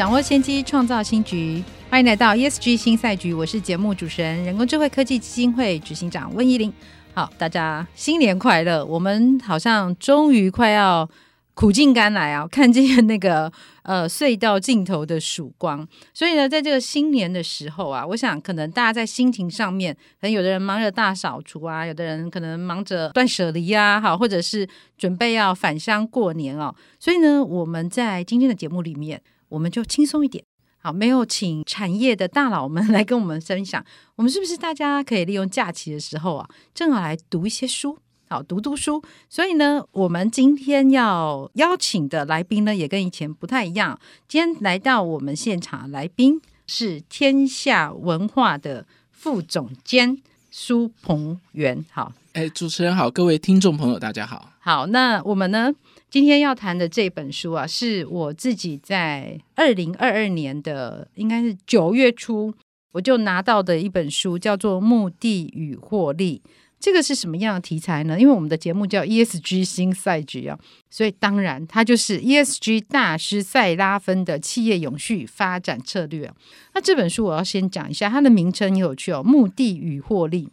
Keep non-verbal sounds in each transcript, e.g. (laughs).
掌握先机，创造新局。欢迎来到 ESG 新赛局，我是节目主持人、人工智慧科技基金会执行长温怡玲。好，大家新年快乐！我们好像终于快要苦尽甘来啊，看见那个 (laughs) 呃隧道尽头的曙光。所以呢，在这个新年的时候啊，我想可能大家在心情上面，可能有的人忙着大扫除啊，有的人可能忙着断舍离啊，好，或者是准备要返乡过年哦。所以呢，我们在今天的节目里面。我们就轻松一点，好，没有请产业的大佬们 (laughs) 来跟我们分享。我们是不是大家可以利用假期的时候啊，正好来读一些书，好，读读书。所以呢，我们今天要邀请的来宾呢，也跟以前不太一样。今天来到我们现场来宾是天下文化的副总监苏鹏源。好，哎，主持人好，各位听众朋友，大家好。好，那我们呢？今天要谈的这本书啊，是我自己在二零二二年的应该是九月初，我就拿到的一本书，叫做《目的与获利》。这个是什么样的题材呢？因为我们的节目叫 ESG 新赛局啊，所以当然它就是 ESG 大师赛拉芬的企业永续发展策略。那这本书我要先讲一下，它的名称也有趣哦，《目的与获利》。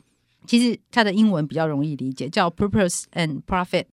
其实它的英文比较容易理解，叫 Purpose and Profit。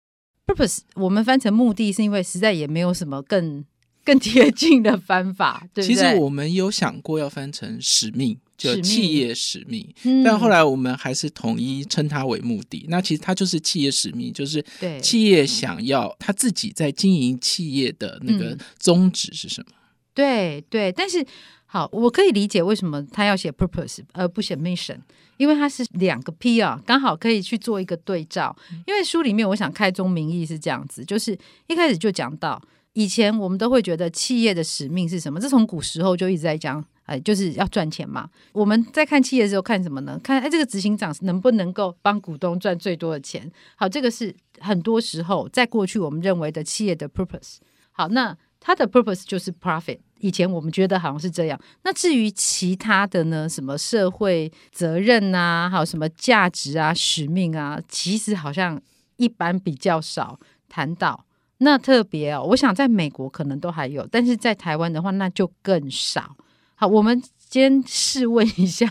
Purpose 我们翻成目的，是因为实在也没有什么更更贴近的翻法，对不对？其实我们有想过要翻成使命，就企业使命，使命，但后来我们还是统一称它为目的。嗯、那其实它就是企业使命，就是企业想要他自己在经营企业的那个宗旨是什么？嗯、对对，但是好，我可以理解为什么他要写 purpose 而不写 mission。因为它是两个 P 啊，刚好可以去做一个对照。因为书里面我想开宗明义是这样子，就是一开始就讲到，以前我们都会觉得企业的使命是什么？这从古时候就一直在讲，哎，就是要赚钱嘛。我们在看企业的时候看什么呢？看哎，这个执行长能不能够帮股东赚最多的钱？好，这个是很多时候在过去我们认为的企业的 purpose。好，那它的 purpose 就是 profit。以前我们觉得好像是这样，那至于其他的呢？什么社会责任啊，还有什么价值啊、使命啊，其实好像一般比较少谈到。那特别哦，我想在美国可能都还有，但是在台湾的话那就更少。好，我们先试问一下，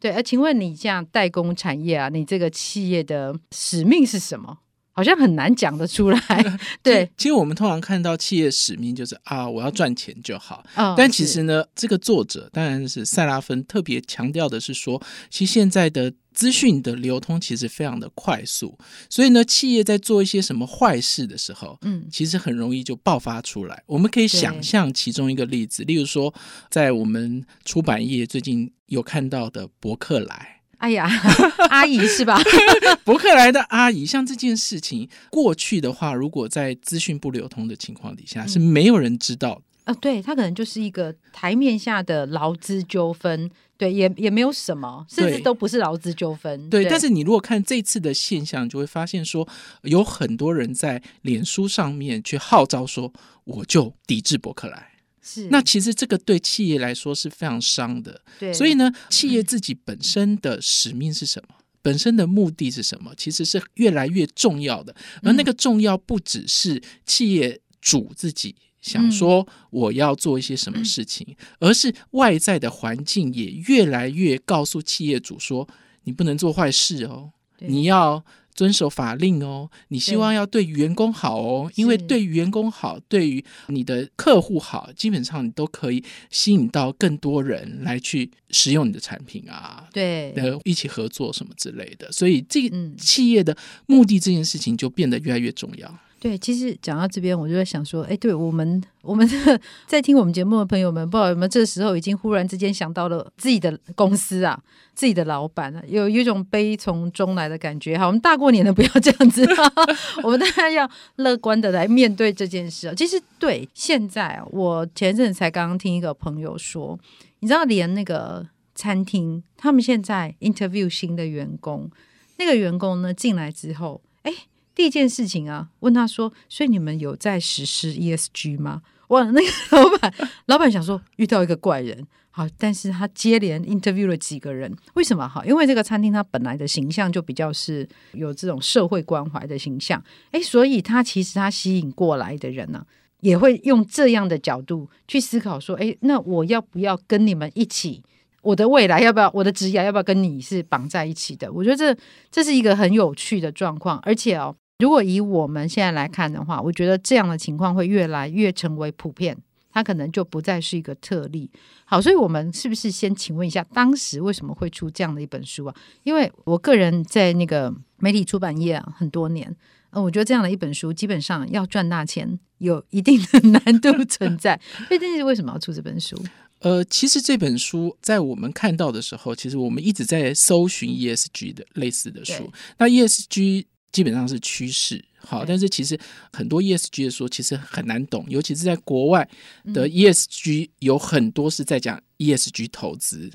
对，呃，请问你这样代工产业啊，你这个企业的使命是什么？好像很难讲得出来，(laughs) (laughs) 对。其实我们通常看到企业使命就是啊，我要赚钱就好。哦、但其实呢，这个作者当然是塞拉芬，特别强调的是说，其实现在的资讯的流通其实非常的快速，所以呢，企业在做一些什么坏事的时候，嗯，其实很容易就爆发出来。我们可以想象其中一个例子，例如说，在我们出版业最近有看到的博客来。哎呀，(laughs) 阿姨是吧？(laughs) 博客来的阿姨，像这件事情过去的话，如果在资讯不流通的情况底下，嗯、是没有人知道。呃，对，他可能就是一个台面下的劳资纠纷，对，也也没有什么，甚至都不是劳资纠纷。对，对，但是你如果看这次的现象，就会发现说，有很多人在脸书上面去号召说，我就抵制博客来。是，那其实这个对企业来说是非常伤的。对，所以呢，企业自己本身的使命是什么？嗯、本身的目的是什么？其实是越来越重要的。而那个重要不只是企业主自己想说我要做一些什么事情，嗯、而是外在的环境也越来越告诉企业主说，你不能做坏事哦，你要。遵守法令哦，你希望要对员工好哦，因为对员工好，对于你的客户好，基本上你都可以吸引到更多人来去使用你的产品啊，对，一起合作什么之类的，所以这个企业的目的这件事情就变得越来越重要。对，其实讲到这边，我就在想说，哎，对我们，我们在听我们节目的朋友们，不知道有没有这时候已经忽然之间想到了自己的公司啊，自己的老板啊，有有一种悲从中来的感觉。好，我们大过年的不要这样子，(laughs) 我们大家要乐观的来面对这件事。其实，对，现在我前阵子才刚刚听一个朋友说，你知道，连那个餐厅，他们现在 interview 新的员工，那个员工呢进来之后，哎。第一件事情啊，问他说：“所以你们有在实施 ESG 吗？”哇，(laughs) 那个老板，老板想说遇到一个怪人，好，但是他接连 interview 了几个人，为什么？哈，因为这个餐厅它本来的形象就比较是有这种社会关怀的形象，诶，所以他其实他吸引过来的人呢、也会用这样的角度去思考说：“诶，那我要不要跟你们一起？”我的未来要不要？我的职业要不要跟你是绑在一起的？我觉得这这是一个很有趣的状况，而且哦，如果以我们现在来看的话，我觉得这样的情况会越来越成为普遍，它可能就不再是一个特例。好，所以我们是不是先请问一下，当时为什么会出这样的一本书啊？因为我个人在那个媒体出版业啊很多年，呃，我觉得这样的一本书基本上要赚大钱，有一定的难度存在。(laughs) 所以这是为什么要出这本书？呃，其实这本书在我们看到的时候，其实我们一直在搜寻 ESG 的类似的书。那 ESG 基本上是趋势，好，但是其实很多 ESG 的书其实很难懂，尤其是在国外的 ESG 有很多是在讲 ESG 投资。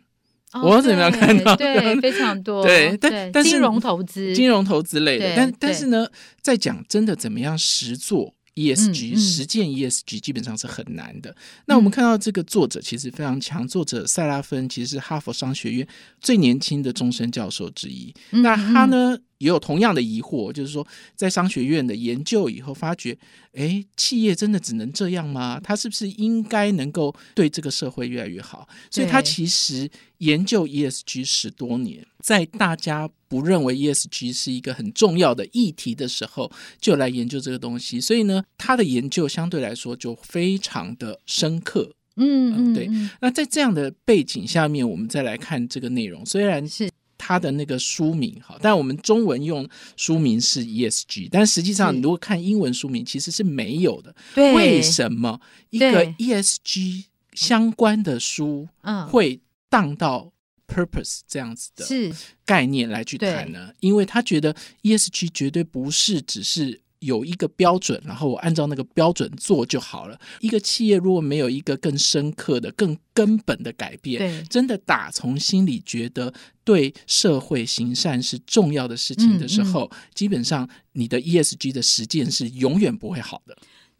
嗯、我怎么样看到？对，非常多。对，但但是金融投资、金融投资类的，但但是呢，在讲真的怎么样实做。ESG 实践 ESG 基本上是很难的。那我们看到这个作者其实非常强，作者塞拉芬其实是哈佛商学院最年轻的终身教授之一。那他呢？也有同样的疑惑，就是说，在商学院的研究以后，发觉，哎，企业真的只能这样吗？他是不是应该能够对这个社会越来越好？所以他其实研究 ESG 十多年，在大家不认为 ESG 是一个很重要的议题的时候，就来研究这个东西。所以呢，他的研究相对来说就非常的深刻。嗯，嗯，对。那在这样的背景下面，我们再来看这个内容，虽然是。他的那个书名哈，但我们中文用书名是 ESG，但实际上你如果看英文书名，其实是没有的。对，为什么一个 ESG 相关的书会当到 purpose 这样子的概念来去谈呢？因为他觉得 ESG 绝对不是只是。有一个标准，然后我按照那个标准做就好了。一个企业如果没有一个更深刻的、更根本的改变，对真的打从心里觉得对社会行善是重要的事情的时候，嗯嗯、基本上你的 ESG 的实践是永远不会好的。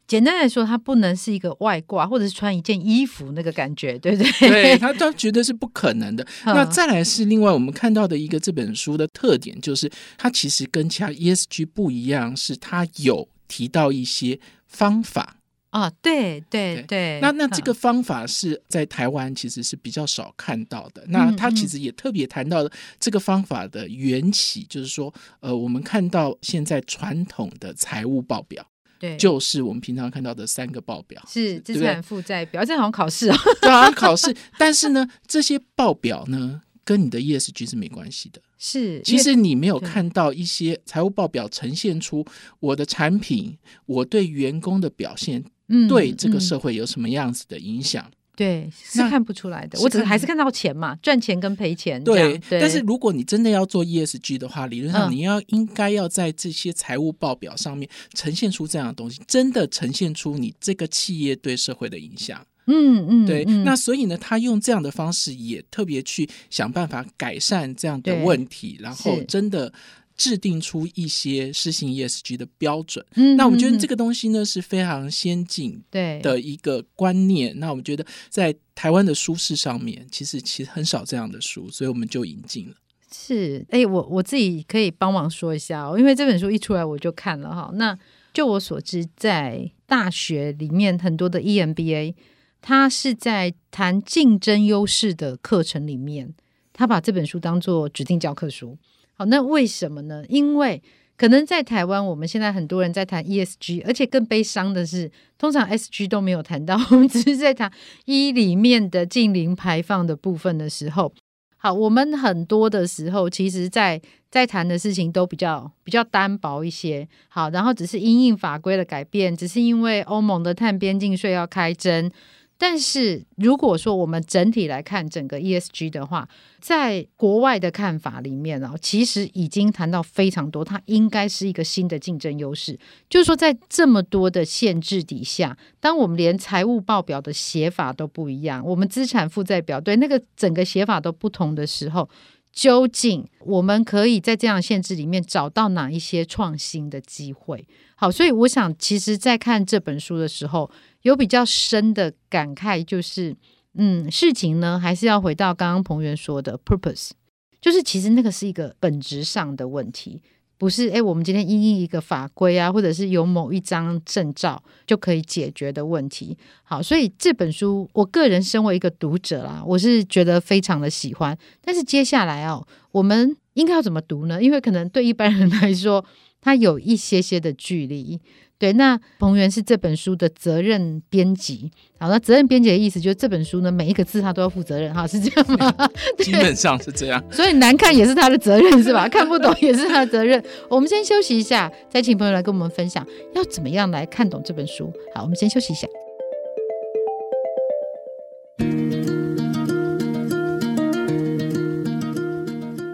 简单来说，它不能是一个外挂，或者是穿一件衣服那个感觉，对不对？对，他都觉得是不可能的。(laughs) 那再来是另外我们看到的一个这本书的特点，就是它其实跟其他 ESG 不一样，是它有提到一些方法啊。对对对。对那那这个方法是在台湾其实是比较少看到的。那他其实也特别谈到这个方法的缘起，就是说，呃，我们看到现在传统的财务报表。对，就是我们平常看到的三个报表，是资产负债表，这好像考试哦，(laughs) 对，好像考试。但是呢，这些报表呢，跟你的 ESG 是没关系的。是，其实你没有看到一些财务报表呈现出我的产品，我对员工的表现，对这个社会有什么样子的影响。对，是看不出来的。我只是还是看到钱嘛，赚钱跟赔钱。对，但是如果你真的要做 ESG 的话，理论上你要应该要在这些财务报表上面呈现出这样的东西，真的呈现出你这个企业对社会的影响。嗯嗯，对。那所以呢，他用这样的方式也特别去想办法改善这样的问题，然后真的。制定出一些施行 ESG 的标准，嗯，那我们觉得这个东西呢是非常先进的一个观念。那我们觉得在台湾的书市上面，其实其实很少这样的书，所以我们就引进了。是，哎，我我自己可以帮忙说一下哦，因为这本书一出来我就看了哈。那就我所知，在大学里面很多的 EMBA，它是在谈竞争优势的课程里面，他把这本书当做指定教科书。好，那为什么呢？因为可能在台湾，我们现在很多人在谈 ESG，而且更悲伤的是，通常 SG 都没有谈到，我们只是在谈 E 里面的近零排放的部分的时候，好，我们很多的时候，其实在在谈的事情都比较比较单薄一些。好，然后只是因应法规的改变，只是因为欧盟的碳边境税要开征。但是如果说我们整体来看整个 ESG 的话，在国外的看法里面呢，其实已经谈到非常多，它应该是一个新的竞争优势。就是说，在这么多的限制底下，当我们连财务报表的写法都不一样，我们资产负债表对那个整个写法都不同的时候，究竟我们可以在这样限制里面找到哪一些创新的机会？好，所以我想，其实，在看这本书的时候，有比较深的感慨，就是，嗯，事情呢，还是要回到刚刚彭元说的 purpose，就是其实那个是一个本质上的问题，不是诶，我们今天因应一个法规啊，或者是有某一张证照就可以解决的问题。好，所以这本书，我个人身为一个读者啦，我是觉得非常的喜欢。但是接下来哦，我们应该要怎么读呢？因为可能对一般人来说，它有一些些的距离。对，那彭源是这本书的责任编辑。好，那责任编辑的意思就是这本书呢，每一个字他都要负责任，哈，是这样吗？(laughs) 基本上是这样。所以难看也是他的责任，是吧？看不懂也是他的责任。我们先休息一下，再请朋友来跟我们分享要怎么样来看懂这本书。好，我们先休息一下。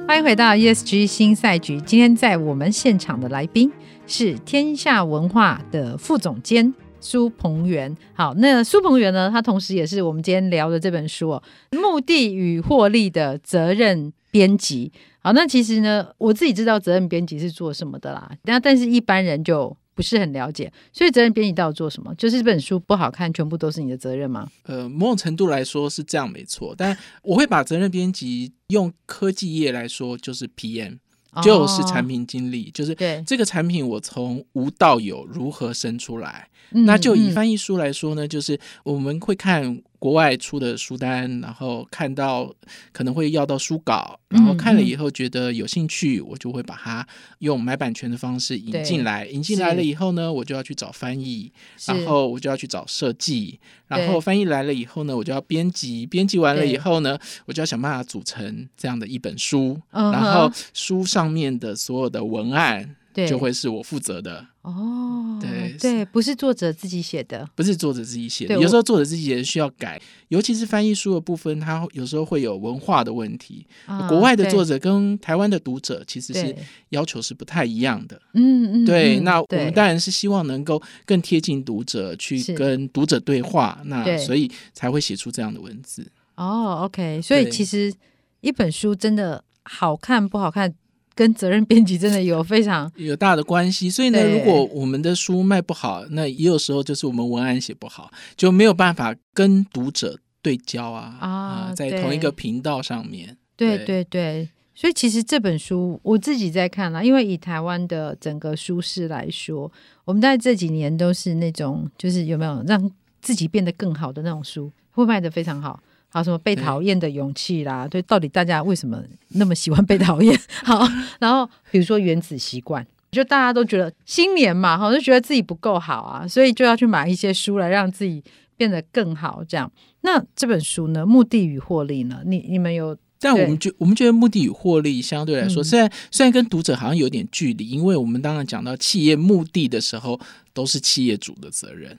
欢迎回到 ESG 新赛局。今天在我们现场的来宾是天下文化的副总监苏鹏元。好，那苏鹏元呢，他同时也是我们今天聊的这本书哦，《目的与获利的责任编辑》。好，那其实呢，我自己知道责任编辑是做什么的啦，那但是一般人就。不是很了解，所以责任编辑到底做什么？就是这本书不好看，全部都是你的责任吗？呃，某种程度来说是这样，没错。但我会把责任编辑用科技业来说，就是 PM，就是产品经理，哦、就是这个产品我从无到有如何生出来。那就以翻译书来说呢，就是我们会看国外出的书单，然后看到可能会要到书稿，然后看了以后觉得有兴趣，我就会把它用买版权的方式引进来。引进来了以后呢，我就要去找翻译，然后我就要去找设计，然后翻译来了以后呢，我就要编辑，编辑完了以后呢，我就要想办法组成这样的一本书，然后书上面的所有的文案。对，就会是我负责的哦。对对，不是作者自己写的，不是作者自己写的。有时候作者自己写的需要改，尤其是翻译书的部分，它有时候会有文化的问题。哦、国外的作者跟台湾的读者其实是要求是不太一样的。嗯嗯，对。那我们当然是希望能够更贴近读者，去跟读者对话。那所以才会写出这样的文字。哦，OK。所以其实一本书真的好看不好看，跟责任编辑真的有非常有大的关系，所以呢，如果我们的书卖不好，那也有时候就是我们文案写不好，就没有办法跟读者对焦啊啊，啊，在同一个频道上面。对对对，对，所以其实这本书我自己在看了，因为以台湾的整个书市来说，我们在这几年都是那种就是有没有让自己变得更好的那种书，会卖得非常好。好，什么被讨厌的勇气啦？对，到底大家为什么那么喜欢被讨厌？(laughs) 好，然后比如说原子习惯，就大家都觉得新年嘛，好，就觉得自己不够好啊，所以就要去买一些书来让自己变得更好。这样，那这本书呢？目的与获利呢？你你们有？但我们觉我们觉得目的与获利相对来说，虽然虽然跟读者好像有点距离，因为我们当然讲到企业目的的时候，都是企业主的责任。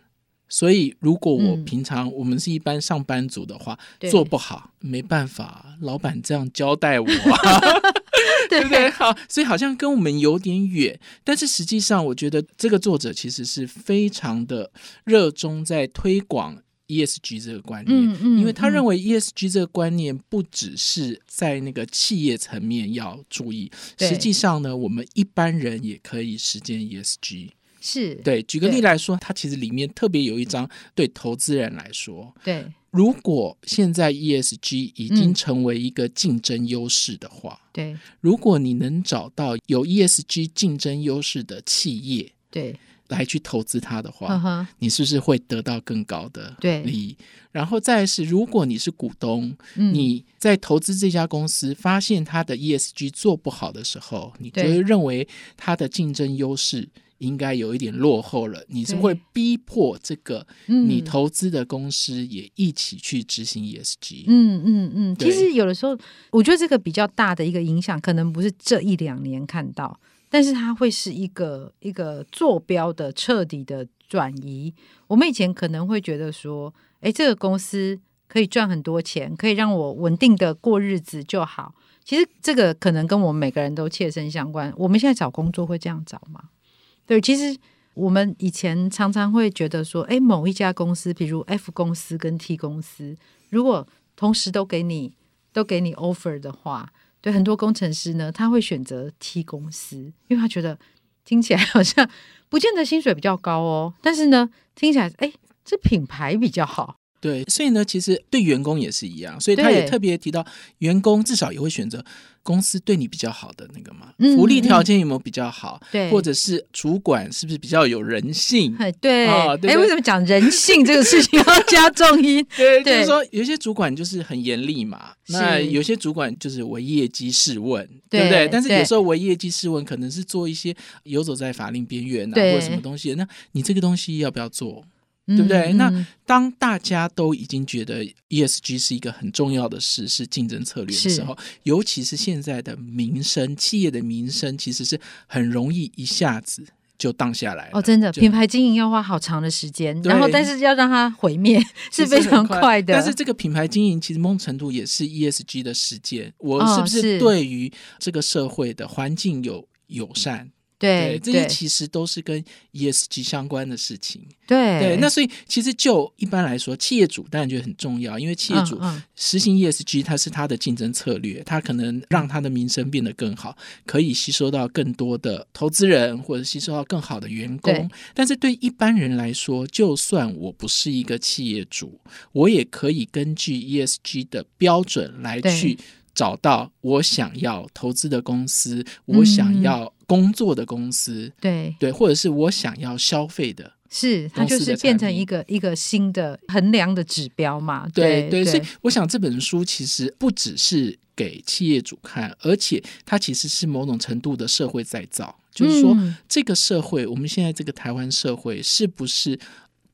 所以，如果我平常我们是一般上班族的话，嗯、做不好没办法，老板这样交代我、啊，(laughs) 对不对？好，所以好像跟我们有点远。但是实际上，我觉得这个作者其实是非常的热衷在推广 ESG 这个观念，嗯嗯、因为他认为 ESG 这个观念不只是在那个企业层面要注意，实际上呢，我们一般人也可以实践 ESG。是对，举个例来说，它其实里面特别有一章对投资人来说，对，如果现在 ESG 已经成为一个竞争优势的话，对，如果你能找到有 ESG 竞争优势的企业，对，来去投资它的话，你是不是会得到更高的利益？对，然后再是，如果你是股东，你在投资这家公司，发现它的 ESG 做不好的时候，你就会认为它的竞争优势。应该有一点落后了，你是会逼迫这个你投资的公司也一起去执行 ESG。嗯嗯嗯，其实有的时候，我觉得这个比较大的一个影响，可能不是这一两年看到，但是它会是一个一个坐标的彻底的转移。我们以前可能会觉得说，哎，这个公司可以赚很多钱，可以让我稳定的过日子就好。其实这个可能跟我们每个人都切身相关。我们现在找工作会这样找吗？对，其实我们以前常常会觉得说，哎，某一家公司，比如 F 公司跟 T 公司，如果同时都给你都给你 offer 的话，对很多工程师呢，他会选择 T 公司，因为他觉得听起来好像不见得薪水比较高哦，但是呢，听起来哎，这品牌比较好。对，所以呢，其实对员工也是一样，所以他也特别提到，员工至少也会选择公司对你比较好的那个嘛，嗯、福利条件有没有比较好？对，或者是主管是不是比较有人性？对，哎，为什么讲人性这个事情要加重音？(laughs) 对，就是说有些主管就是很严厉嘛，那有些主管就是为业绩试问，对不对？但是有时候为业绩试问，可能是做一些游走在法令边缘啊，或者什么东西，那你这个东西要不要做？对不对？嗯、那当大家都已经觉得 ESG 是一个很重要的事，是竞争策略的时候，尤其是现在的民生企业的民生，其实是很容易一下子就荡下来。哦，真的，品牌经营要花好长的时间，然后但是要让它毁灭 (laughs) 是非常快的。但是这个品牌经营其实某种程度也是 ESG 的实践。我是不是对于这个社会的环境有友善？对，这些其实都是跟 ESG 相关的事情。对对，那所以其实就一般来说，企业主当然觉得很重要，因为企业主实行 ESG，它是他的竞争策略，它可能让他的名声变得更好，可以吸收到更多的投资人，或者吸收到更好的员工。但是对一般人来说，就算我不是一个企业主，我也可以根据 ESG 的标准来去。找到我想要投资的公司，嗯、我想要工作的公司，对对，或者是我想要消费的，是它就是变成一个一个新的衡量的指标嘛？对对，对，所以我想这本书其实不只是给企业主看，而且它其实是某种程度的社会再造，就是说、嗯、这个社会，我们现在这个台湾社会是不是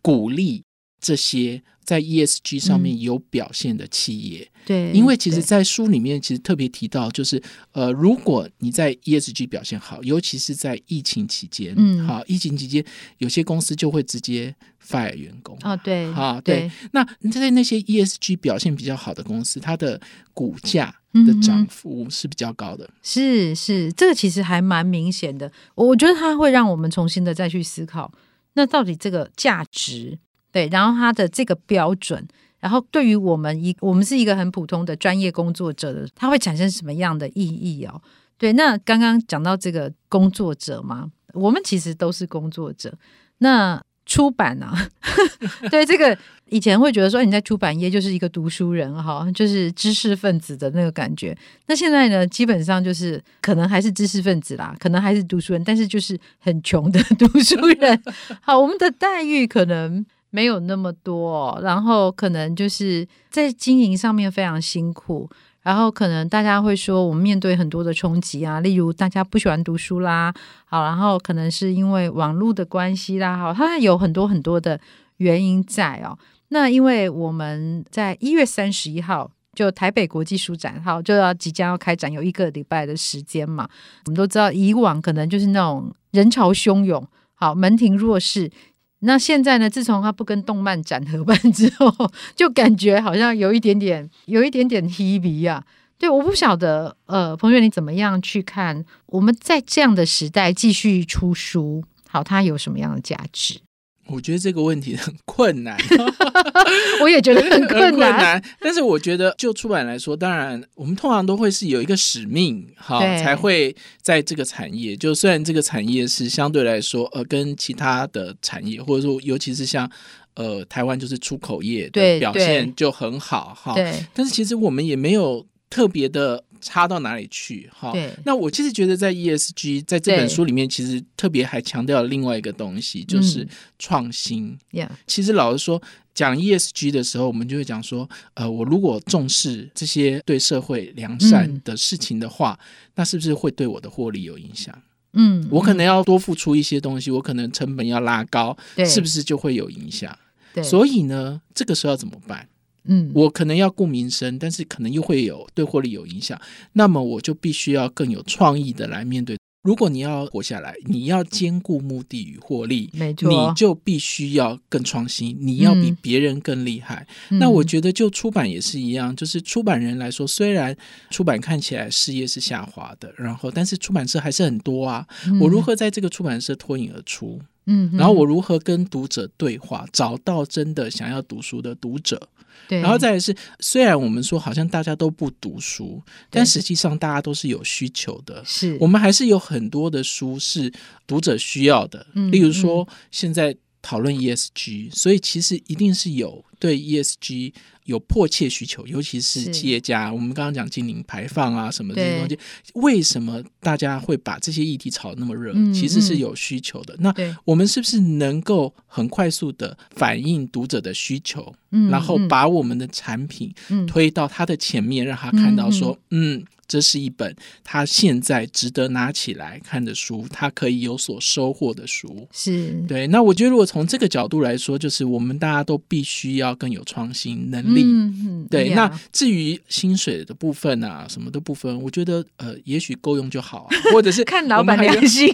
鼓励这些？在 ESG 上面有表现的企业，嗯、对，因为其实，在书里面其实特别提到，就是呃，如果你在 ESG 表现好，尤其是在疫情期间，嗯，好，疫情期间有些公司就会直接 fire 员工，哦，对，啊，对，对。那在那些 ESG 表现比较好的公司，它的股价的涨幅是比较高的，嗯、是是，这个其实还蛮明显的，我觉得它会让我们重新的再去思考，那到底这个价值。对，然后他的这个标准，然后对于我们一我们是一个很普通的专业工作者的，它会产生什么样的意义哦？对，那刚刚讲到这个工作者嘛，我们其实都是工作者。那出版啊，(laughs) 对这个以前会觉得说你在出版业就是一个读书人哈，就是知识分子的那个感觉。那现在呢，基本上就是可能还是知识分子啦，可能还是读书人，但是就是很穷的 (laughs) 读书人。好，我们的待遇可能。没有那么多，然后可能就是在经营上面非常辛苦，然后可能大家会说我们面对很多的冲击啊，例如大家不喜欢读书啦，好，然后可能是因为网络的关系啦，好，它有很多很多的原因在哦。那因为我们在一月三十一号就台北国际书展，好，就要即将要开展，有一个礼拜的时间嘛。我们都知道以往可能就是那种人潮汹涌，好，门庭若市。那现在呢？自从他不跟动漫展合办之后，就感觉好像有一点点，有一点点 h e 啊。对，我不晓得，呃，朋友你怎么样去看？我们在这样的时代继续出书，好，它有什么样的价值？我觉得这个问题很困难，(laughs) 我也觉得很困难。但是我觉得，就出版来说，当然我们通常都会是有一个使命，哈，才会在这个产业。就虽然这个产业是相对来说，呃，跟其他的产业，或者说尤其是像呃台湾就是出口业的表现就很好，哈。但是其实我们也没有特别的。差到哪里去？哈，那我其实觉得在 ESG 在这本书里面，其实特别还强调了另外一个东西，就是创新。其实老实说，讲 ESG 的时候，我们就会讲说，呃，我如果重视这些对社会良善的事情的话，嗯、那是不是会对我的获利有影响？嗯，我可能要多付出一些东西，我可能成本要拉高，对是不是就会有影响？对，所以呢，这个时候要怎么办？嗯，我可能要顾民生，但是可能又会有对获利有影响，那么我就必须要更有创意的来面对。如果你要活下来，你要兼顾目的与获利，没错，你就必须要更创新，你要比别人更厉害。嗯、那我觉得，就出版也是一样，就是出版人来说，虽然出版看起来事业是下滑的，然后但是出版社还是很多啊。嗯、我如何在这个出版社脱颖而出？嗯，然后我如何跟读者对话，找到真的想要读书的读者？对，然后再来是，虽然我们说好像大家都不读书，但实际上大家都是有需求的。是我们还是有很多的书是读者需要的。嗯、例如说，现在讨论 ESG，所以其实一定是有对 ESG。有迫切需求，尤其是企业家。我们刚刚讲净零排放啊，什么这些东西，为什么大家会把这些议题炒得那么热？嗯、其实是有需求的。那我们是不是能够很快速的反映读者的需求，嗯、然后把我们的产品推到他的前面，让他看到说，嗯。嗯这是一本他现在值得拿起来看的书，他可以有所收获的书。是对。那我觉得，如果从这个角度来说，就是我们大家都必须要更有创新能力。嗯、对。嗯、那至于薪水的部分啊，什么的部分，我觉得呃，也许够用就好，(laughs) 或者是看老板良心。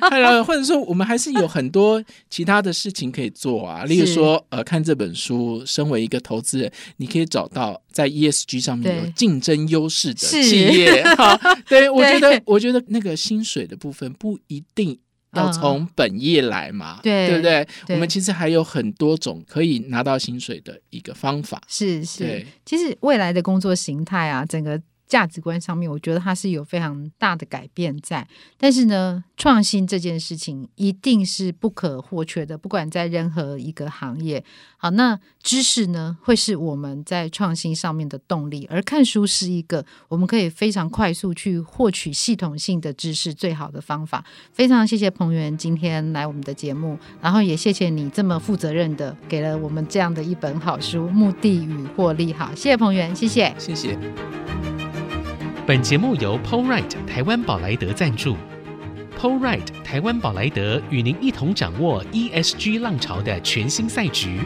(laughs) 或者说我们还是有很多其他的事情可以做啊。例如说，呃，看这本书，身为一个投资人，你可以找到在 ESG 上面有竞争优势的企业。(laughs) 好，对，我觉得，我觉得那个薪水的部分不一定要从本业来嘛，嗯、对，对不对，对？我们其实还有很多种可以拿到薪水的一个方法。是是，其实未来的工作形态啊，整个。价值观上面，我觉得它是有非常大的改变在。但是呢，创新这件事情一定是不可或缺的，不管在任何一个行业。好，那知识呢，会是我们在创新上面的动力，而看书是一个我们可以非常快速去获取系统性的知识最好的方法。非常谢谢彭源今天来我们的节目，然后也谢谢你这么负责任的给了我们这样的一本好书《目的与获利》。好，谢谢彭源，谢谢，谢谢。本节目由 Polride 台湾宝莱德赞助 Polride 台湾宝莱德与您一同掌握 ESG 浪潮的全新赛局。